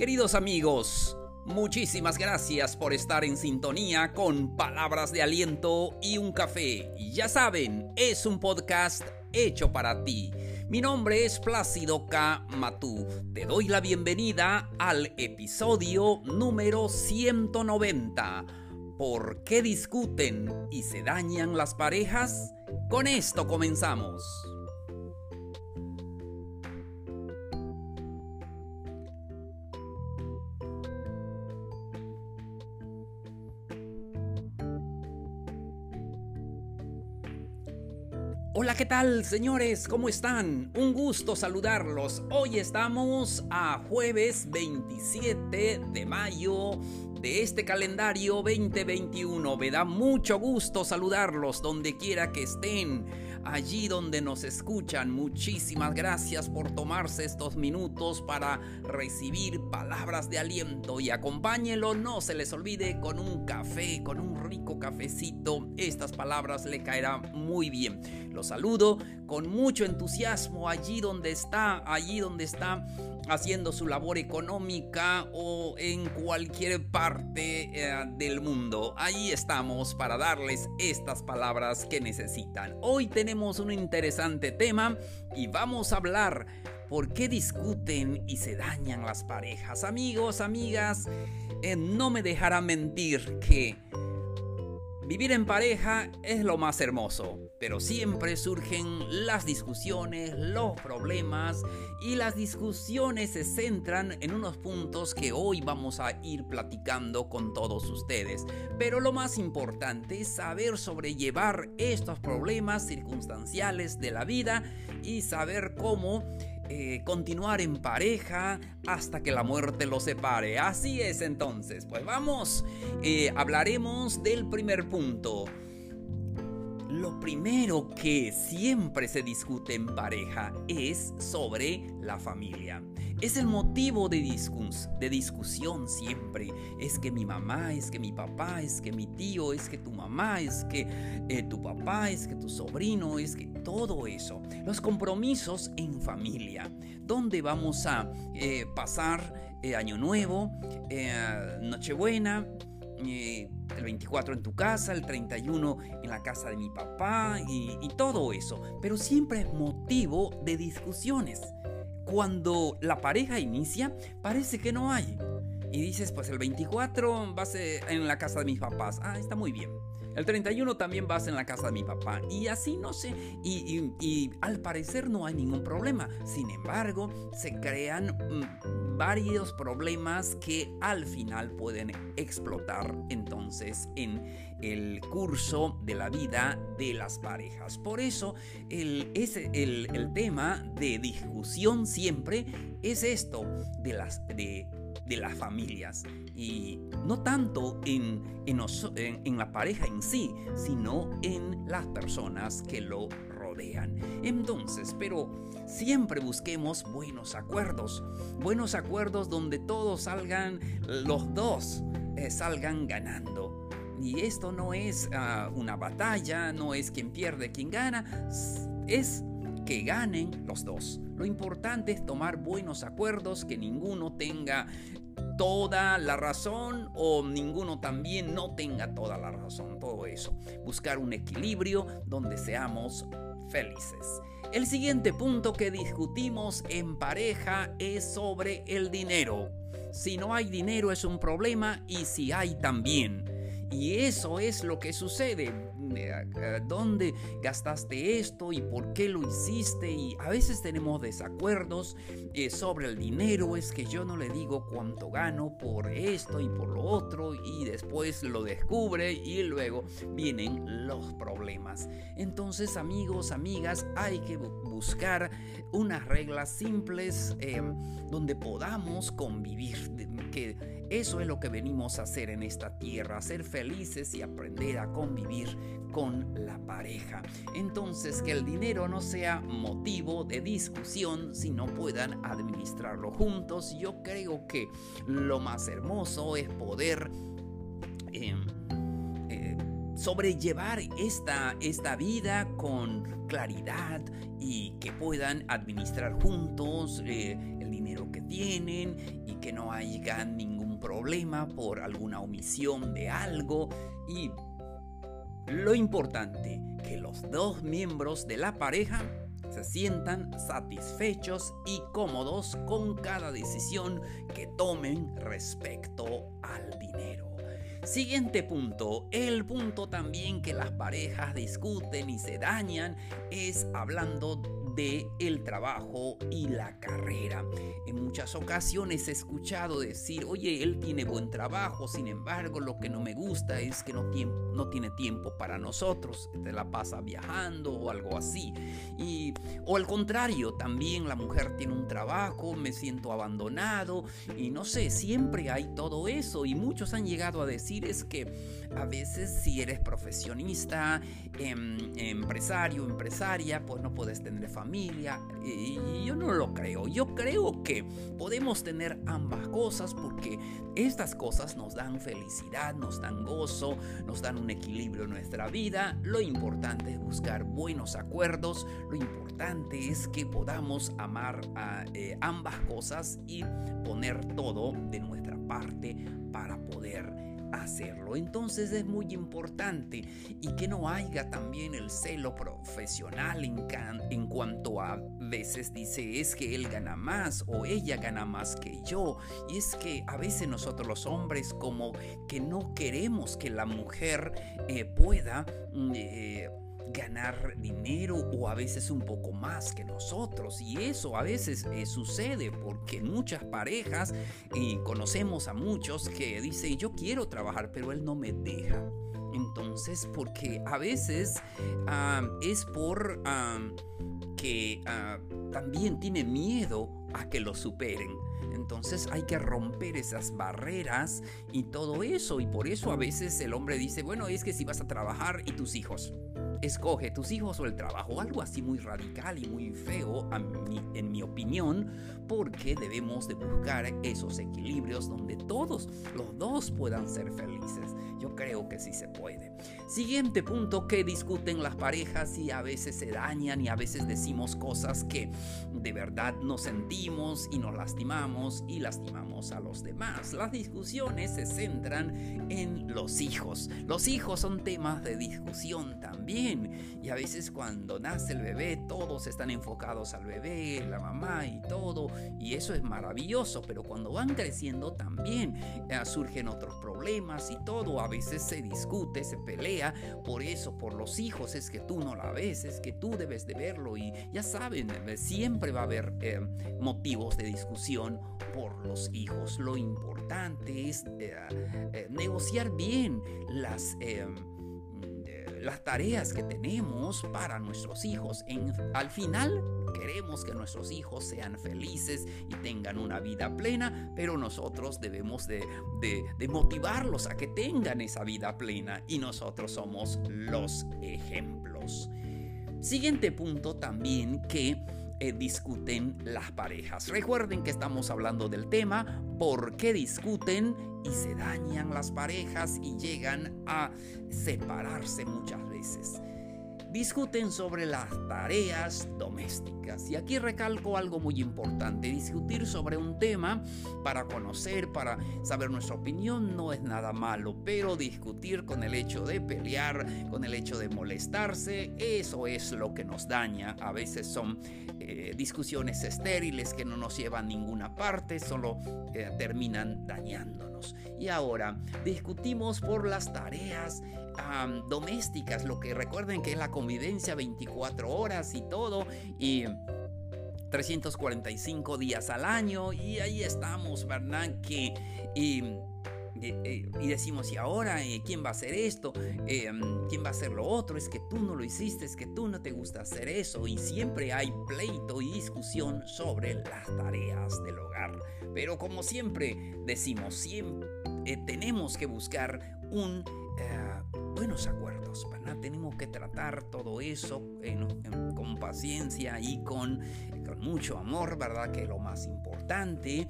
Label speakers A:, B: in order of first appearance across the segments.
A: Queridos amigos, muchísimas gracias por estar en sintonía con palabras de aliento y un café. Ya saben, es un podcast hecho para ti. Mi nombre es Plácido K. Matú. Te doy la bienvenida al episodio número 190. ¿Por qué discuten y se dañan las parejas? Con esto comenzamos. Hola, ¿qué tal, señores? ¿Cómo están? Un gusto saludarlos. Hoy estamos a jueves 27 de mayo de este calendario 2021. Me da mucho gusto saludarlos donde quiera que estén, allí donde nos escuchan. Muchísimas gracias por tomarse estos minutos para recibir palabras de aliento y acompáñenlo, no se les olvide, con un café, con un rico cafecito. Estas palabras le caerán muy bien. Los saludo con mucho entusiasmo allí donde está, allí donde está haciendo su labor económica o en cualquier parte eh, del mundo. Ahí estamos para darles estas palabras que necesitan. Hoy tenemos un interesante tema y vamos a hablar por qué discuten y se dañan las parejas. Amigos, amigas, eh, no me dejará mentir que Vivir en pareja es lo más hermoso, pero siempre surgen las discusiones, los problemas y las discusiones se centran en unos puntos que hoy vamos a ir platicando con todos ustedes. Pero lo más importante es saber sobrellevar estos problemas circunstanciales de la vida y saber cómo eh, continuar en pareja hasta que la muerte los separe. Así es entonces, pues vamos, eh, hablaremos del primer punto. Lo primero que siempre se discute en pareja es sobre la familia. Es el motivo de, de discusión siempre. Es que mi mamá, es que mi papá, es que mi tío, es que tu mamá, es que eh, tu papá, es que tu sobrino, es que todo eso. Los compromisos en familia. ¿Dónde vamos a eh, pasar eh, Año Nuevo, Nochebuena? El 24 en tu casa, el 31 en la casa de mi papá y, todo eso. Pero siempre es motivo de discusiones cuando la pareja inicia, parece que no hay. Y dices, pues el 24 vas en la casa de mis papás. Ah, está muy bien. El 31 también vas en la casa de mi papá. Y así no sé. Y, al parecer no hay ningún problema. Sin embargo, se crean mm, varios problemas que al final pueden explotar entonces en el curso de la vida de las parejas. Por eso el, el, el tema de discusión siempre es esto de las... De, de las familias y no tanto en, en, la pareja en sí, sino en las personas que lo Entonces, pero siempre busquemos buenos acuerdos, buenos acuerdos donde todos salgan, los dos eh, salgan ganando. Y esto no es ah, una batalla, no es quien pierde, quien gana, es que ganen los dos. Lo importante es tomar buenos acuerdos, que ninguno tenga toda la razón o ninguno también no tenga toda la razón, todo eso. Buscar un equilibrio donde seamos felices. El siguiente punto que discutimos en pareja es sobre el dinero. Si no hay dinero es un problema y si hay también. Y eso es lo que sucede. ¿Dónde gastaste esto y por qué lo hiciste? Y a veces tenemos desacuerdos eh, sobre el dinero. Es que yo no le digo cuánto gano por esto y por lo otro. Y después lo descubre y luego vienen los problemas. Entonces amigos, amigas, hay que buscar unas reglas simples em, donde podamos convivir. Que eso es lo que venimos a hacer en esta tierra, ser felices y aprender a convivir con la pareja. Entonces, que el dinero no sea motivo de discusión, sino puedan administrarlo juntos. Yo creo que lo más hermoso es poder... Em, sobrellevar esta, esta vida con claridad y que puedan administrar juntos eh, el dinero que tienen y que no haya ningún problema por alguna omisión de algo y lo importante que los dos miembros de la pareja se sientan satisfechos y cómodos con cada decisión que tomen respecto al dinero. Siguiente punto, el punto también que las parejas discuten y se dañan es hablando de el trabajo y la carrera. En muchas ocasiones he escuchado decir, oye, él tiene buen trabajo, sin embargo, lo que no me gusta es que no, tiene tiempo para nosotros, te la pasa viajando o algo así. Y, o al contrario, también la mujer tiene un trabajo, me siento abandonado y no sé, siempre hay todo eso y muchos han llegado a decir es que a veces si eres profesionista, em, empresario, empresaria, pues no puedes tener familia. Y yo no lo creo. Yo creo que podemos tener ambas cosas porque estas cosas nos dan felicidad, nos dan gozo, nos dan un equilibrio en nuestra vida. Lo importante es buscar buenos acuerdos. Lo importante es que podamos amar a eh, ambas cosas y poner todo de nuestra parte para poder hacerlo. Entonces es muy importante y que no haya también el celo profesional en, cuanto a veces dice es que él gana más o ella gana más que yo. Y es que a veces nosotros los hombres como que no queremos que la mujer eh, pueda... Mm, eh, ganar dinero o a veces un poco más que nosotros. Y eso a veces eh, sucede porque muchas parejas, y conocemos a muchos que dicen yo quiero trabajar pero él no me deja. Entonces, porque a veces es por que ah, también tiene miedo a que lo superen. Entonces hay que romper esas barreras y todo eso. Y por eso a veces el hombre dice, bueno, es que si vas a trabajar y tus hijos escoge tus hijos o el trabajo, algo así muy radical y muy feo en mi opinión, porque debemos de buscar esos equilibrios donde todos los dos puedan ser felices. Yo creo que sí se puede. Siguiente punto que discuten las parejas y a veces se dañan y a veces decimos cosas que de verdad nos sentimos y nos lastimamos y lastimamos a los demás. Las discusiones se centran en los hijos. Los hijos son temas de discusión también y a veces cuando nace el bebé todos están enfocados al bebé, la mamá y todo y eso es maravilloso, pero cuando van creciendo también eh, surgen otros problemas y todo. Veces se discute, se pelea por eso, por los hijos, es que tú no la ves, es que tú debes de verlo. Y ya saben, eh, siempre va a haber eh, motivos de discusión por los hijos. Lo importante es negociar bien las las tareas que tenemos para nuestros hijos. En, al final queremos que nuestros hijos sean felices y tengan una vida plena, pero nosotros debemos de, de motivarlos a que tengan esa vida plena y nosotros somos los ejemplos. Siguiente punto también que eh, discuten las parejas. Recuerden que estamos hablando del tema por qué discuten y se dañan las parejas y llegan a separarse muchas veces discuten sobre las tareas domésticas. Y aquí recalco algo muy importante, discutir sobre un tema para conocer, para saber nuestra opinión no es nada malo, pero discutir con el hecho de pelear, con el hecho de molestarse, eso es lo que nos daña. A veces son eh, discusiones estériles que no nos llevan a ninguna parte, solo eh, terminan Y ahora discutimos por las tareas domésticas, lo que recuerden que es la convivencia 24 horas y todo, y 345 días al año, y ahí estamos, ¿verdad? Que... y decimos, ¿y ahora eh, quién va a hacer esto? Eh, ¿Quién va a hacer lo otro? Es que tú no lo hiciste, es que tú no te gusta hacer eso. Y siempre hay pleito y discusión sobre las tareas del hogar. Pero como siempre decimos, siempre eh, tenemos que buscar un buenos acuerdos. Tenemos que tratar todo eso con paciencia y con, con mucho amor, ¿verdad? Que es lo más importante.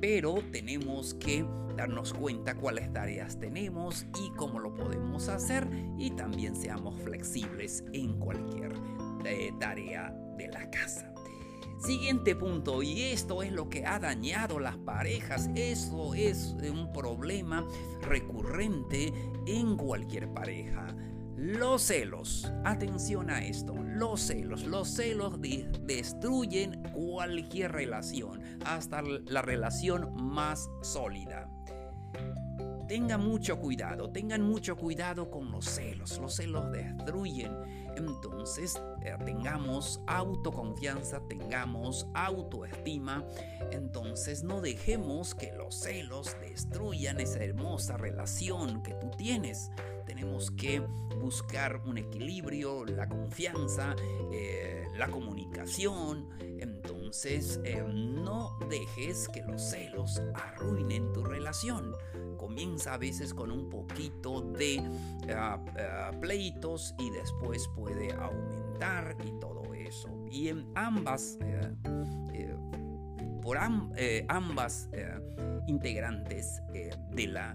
A: Pero tenemos que darnos cuenta cuáles tareas tenemos y cómo lo podemos hacer y también seamos flexibles en cualquier eh, tarea de la casa. Siguiente punto, y esto es lo que ha dañado las parejas, eso es un problema recurrente en cualquier pareja. Los celos, atención a esto, los celos, los celos destruyen cualquier relación, hasta la relación más sólida tengan mucho cuidado, tengan mucho cuidado con los celos, los celos destruyen. Entonces eh, tengamos autoconfianza, tengamos autoestima, entonces no dejemos que los celos destruyan esa hermosa relación que tú tienes. Tenemos que buscar un equilibrio, la confianza, eh, la comunicación. Entonces eh, no dejes que los celos arruinen tu relación comienza a veces con un poquito de ah, ah, pleitos y después puede aumentar y todo eso. Y en ambas, eh, eh, por eh, ambas integrantes de la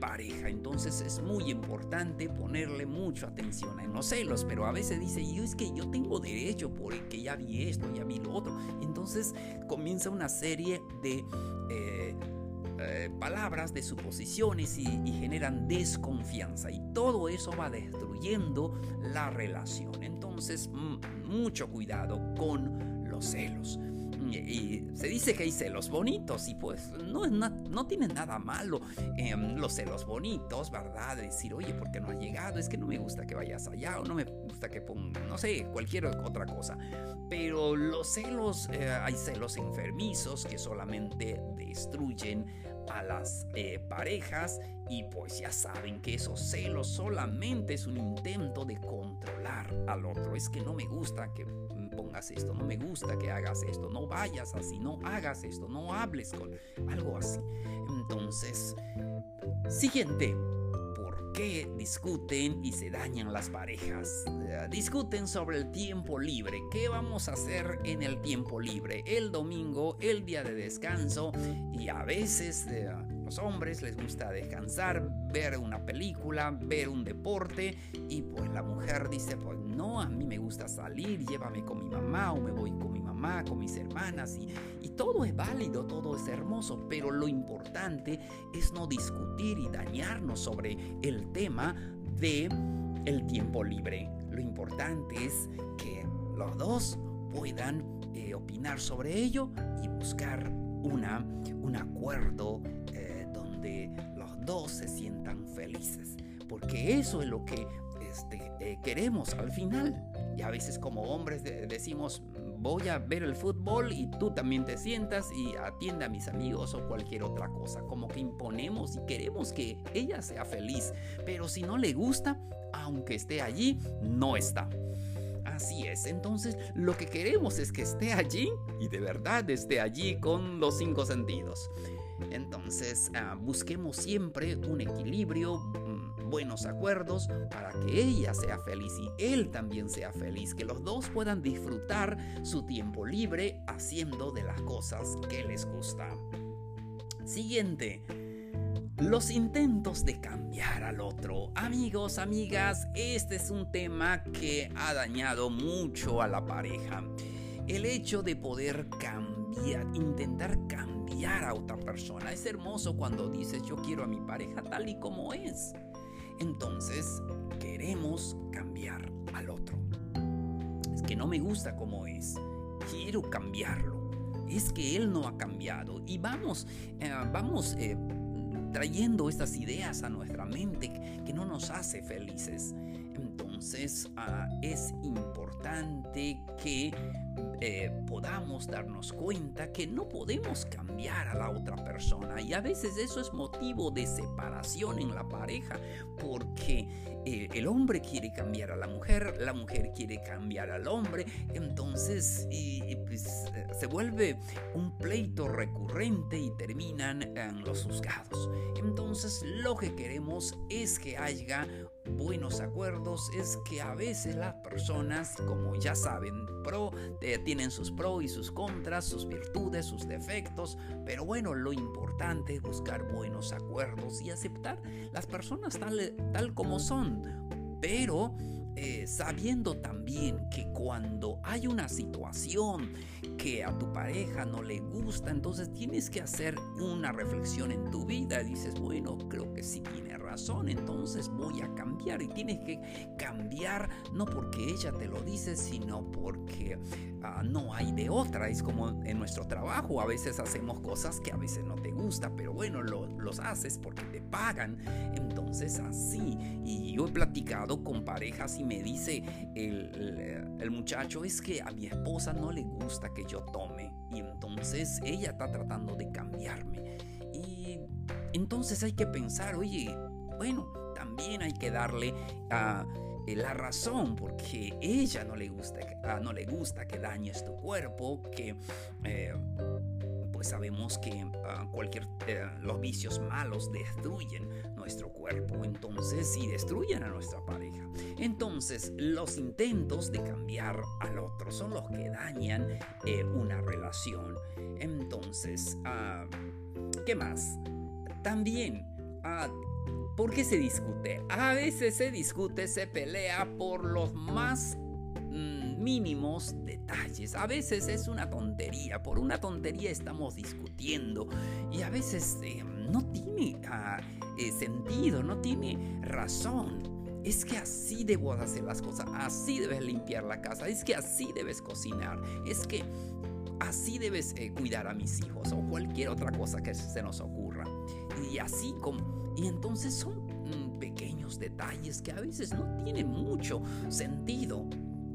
A: pareja. Entonces es muy importante ponerle mucha atención en los celos, pero a veces dice, yo es que yo tengo derecho porque ya vi esto, ya vi lo otro. Entonces comienza una serie de eh, palabras, de suposiciones y, generan desconfianza. Y todo eso va destruyendo la relación. Entonces, mucho cuidado con los celos. Y, se dice que hay celos bonitos y pues no, no tiene nada malo em, los celos bonitos, ¿verdad? decir, oye, ¿por qué no has llegado? Es que no me gusta que vayas allá o no me gusta que ponga, no sé, cualquier otra cosa. Pero los celos, eh, hay celos enfermizos que solamente destruyen a las eh, parejas y pues ya saben que esos celos solamente es un intento de controlar al otro. Es que no me gusta que pongas esto, no me gusta que hagas esto, no vayas así, no hagas esto, no hables con algo así. Entonces, siguiente qué discuten y se dañan las parejas? Eh, discuten sobre el tiempo libre. ¿Qué vamos a hacer en el tiempo libre? El domingo, el día de descanso y a veces eh, hombres les gusta descansar, ver una película, ver un deporte y pues la mujer dice, pues no, a mí me gusta salir, llévame con mi mamá o me voy con mi mamá, con mis hermanas y, y todo es válido, todo es hermoso, pero lo importante es no discutir y dañarnos sobre el tema de el tiempo libre. Lo importante es que los dos puedan eh, opinar sobre ello y buscar una, un acuerdo eh, donde los dos se sientan felices. Porque eso es lo que este, eh, queremos al final. Y a veces como hombres decimos, voy a ver el fútbol y tú también te sientas y atiende a mis amigos o cualquier otra cosa. Como que imponemos y queremos que ella sea feliz. Pero si no le gusta, aunque esté allí, no está. Así es, entonces lo que queremos es que esté allí y de verdad esté allí con los cinco sentidos. Entonces ah, busquemos siempre un equilibrio, mm, buenos acuerdos para que ella sea feliz y él también sea feliz, que los dos puedan disfrutar su tiempo libre haciendo de las cosas que les gusta. Siguiente. Los intentos de cambiar al otro. Amigos, amigas, este es un tema que ha dañado mucho a la pareja. El hecho de poder cambiar, intentar cambiar a otra persona. Es hermoso cuando dices yo quiero a mi pareja tal y como es. Entonces queremos cambiar al otro. Es que no me gusta como es. Quiero cambiarlo. Es que él no ha cambiado. Y vamos, eh, vamos eh, trayendo estas ideas a nuestra mente que no nos hace felices. Entonces ah, es importante que eh, podamos darnos cuenta que no podemos cambiar a la otra persona y a veces eso es motivo de separación en la pareja porque eh, el hombre quiere cambiar a la mujer, la mujer quiere cambiar al hombre, entonces pues, eh, se vuelve un pleito recurrente y terminan en los juzgados. Entonces lo que queremos es que haya buenos acuerdos es que a veces las personas, como ya saben, pro, eh, tienen sus pros y sus contras, sus virtudes, sus defectos, pero bueno, lo importante es buscar buenos acuerdos y aceptar las personas tal, tal como son, pero eh, sabiendo también que cuando hay una situación que a tu pareja no le gusta, entonces tienes que hacer una reflexión en tu vida. Y dices, bueno, creo que sí tiene razón, entonces voy a cambiar. Y tienes que cambiar no porque ella te lo dice, sino porque ah, no hay de otra. Es como en nuestro trabajo, a veces hacemos cosas que a veces no te gusta, pero bueno, lo, los haces porque te pagan. Entonces así. Y yo he platicado con parejas y me dice el, muchacho, es que a mi esposa no le gusta que yo tome. Y entonces ella está tratando de cambiarme. Y entonces hay que pensar, oye, bueno, también hay que darle a... Eh, la razón porque ella no le gusta, ah, no le gusta que dañes tu cuerpo, que eh, pues sabemos que ah, cualquier eh, los vicios malos destruyen nuestro cuerpo, entonces y destruyen a nuestra pareja. Entonces, los intentos de cambiar al otro son los que dañan una relación. Entonces, ah, ¿qué más? También ¿Por qué se discute? A veces se discute, se pelea por los más mm, mínimos detalles. A veces es una tontería, por una tontería estamos discutiendo y a veces eh, no tiene ah, eh, sentido, no tiene razón. Es que así debo hacer las cosas, así debes limpiar la casa, es que así debes cocinar, es que así debes eh, cuidar a mis hijos o cualquier otra cosa que se nos ocurra. Y así como y entonces son mm, pequeños detalles que a veces no tienen mucho sentido.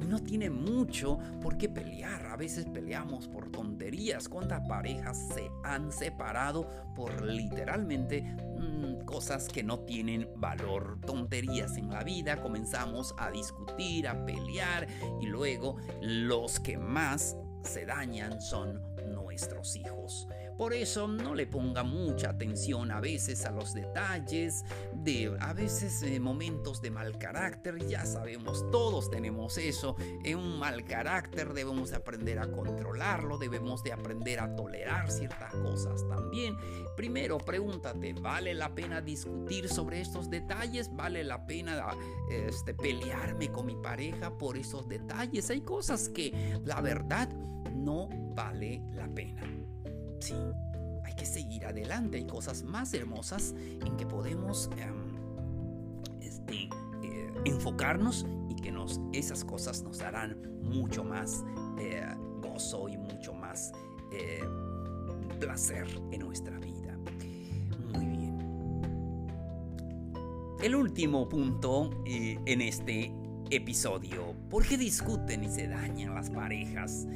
A: No tiene mucho por qué pelear. A veces peleamos por tonterías. ¿Cuántas parejas se han separado por literalmente mm, cosas que no tienen valor? Tonterías en la vida. Comenzamos a discutir, a pelear y luego los que más se dañan son nuestros hijos. Por eso no le ponga mucha atención a veces a los detalles, de a veces eh, momentos de mal carácter, ya sabemos, todos tenemos eso, en un mal carácter debemos aprender a controlarlo, debemos de aprender a tolerar ciertas cosas también. Primero pregúntate, ¿vale la pena discutir sobre estos detalles? ¿Vale la pena este, pelearme con mi pareja por esos detalles? Hay cosas que la verdad no vale la pena. Sí, hay que seguir adelante. Hay cosas más hermosas en que podemos em, este, eh, enfocarnos y que nos, esas cosas nos darán mucho más eh, gozo y mucho más eh, placer en nuestra vida. Muy bien. El último punto en este episodio. ¿Por qué discuten y se dañan las parejas?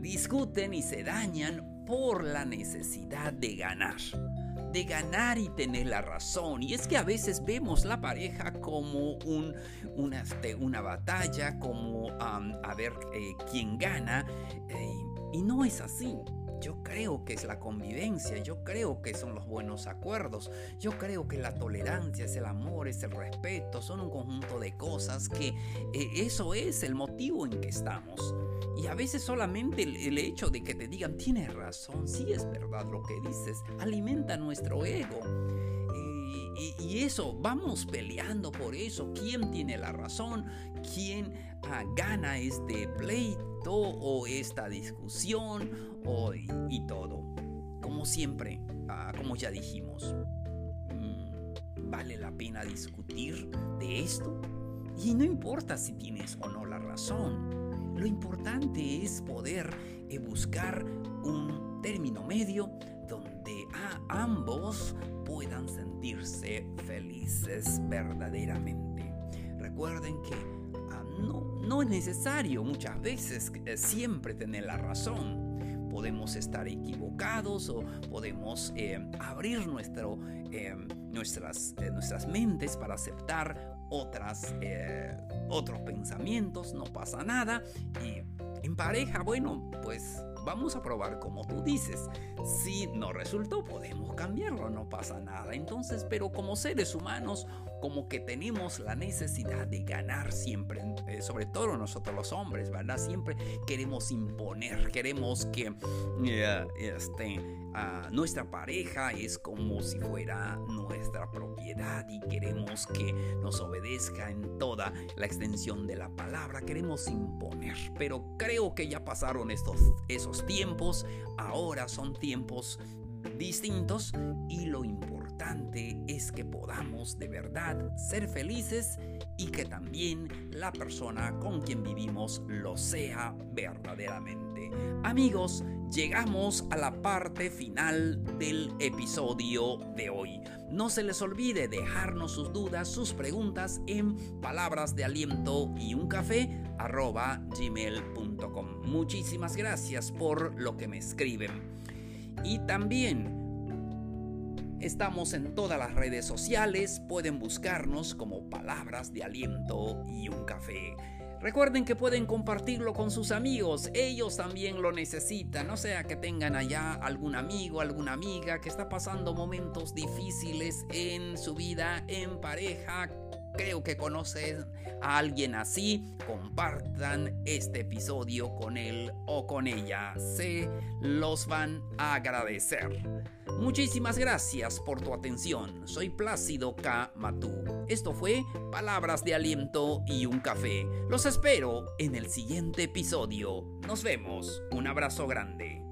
A: Discuten y se dañan por la necesidad de ganar. De ganar y tener la razón. Y es que a veces vemos la pareja como este, una batalla, como a ver eh, quién gana. Eh, y no es así. Yo creo que es la convivencia, yo creo que son los buenos acuerdos, yo creo que la tolerancia es el amor, es el respeto, son un conjunto de cosas que eh, eso es el motivo en que estamos. Y a veces solamente el, hecho de que te digan, tienes razón, sí es verdad lo que dices, alimenta nuestro ego. Y, eso, vamos peleando por eso. ¿Quién tiene la razón? ¿Quién gana este pleito o esta discusión? O, y, todo. Como siempre, ah, como ya dijimos, mm, ¿vale la pena discutir de esto? Y no importa si tienes o no la razón. Lo importante es poder eh, buscar un término medio donde ambos puedan sentirse felices verdaderamente. Recuerden que no, es necesario muchas veces eh, siempre tener la razón. Podemos estar equivocados o podemos eh, abrir nuestro, nuestras, nuestras mentes para aceptar otras, otros pensamientos, no pasa nada. Y en pareja, bueno, pues vamos a probar como tú dices. Si no resultó, podemos cambiarlo, no pasa nada. Entonces, pero como seres humanos, como que tenemos la necesidad de ganar siempre, eh, sobre todo nosotros los hombres, ¿verdad? Siempre queremos imponer, queremos que eh, este, nuestra pareja es como si fuera nuestra propiedad y queremos que nos obedezca en toda la extensión de la palabra, queremos imponer, pero creo que ya pasaron estos, esos tiempos, ahora son tiempos distintos y lo importante es que podamos de verdad ser felices y que también la persona con quien vivimos lo sea verdaderamente. Amigos, llegamos a la parte final del episodio de hoy. No se les olvide dejarnos sus dudas, sus preguntas en palabras de aliento y un café gmail.com. Muchísimas gracias por lo que me escriben. Y también Estamos en todas las redes sociales, pueden buscarnos como palabras de aliento y un café. Recuerden que pueden compartirlo con sus amigos, ellos también lo necesitan, no sea que tengan allá algún amigo, alguna amiga que está pasando momentos difíciles en su vida, en pareja, creo que conocen a alguien así, compartan este episodio con él o con ella. Se los van a agradecer. Muchísimas gracias por tu atención. Soy Plácido K. Matú. Esto fue Palabras de Aliento y un Café. Los espero en el siguiente episodio. Nos vemos. Un abrazo grande.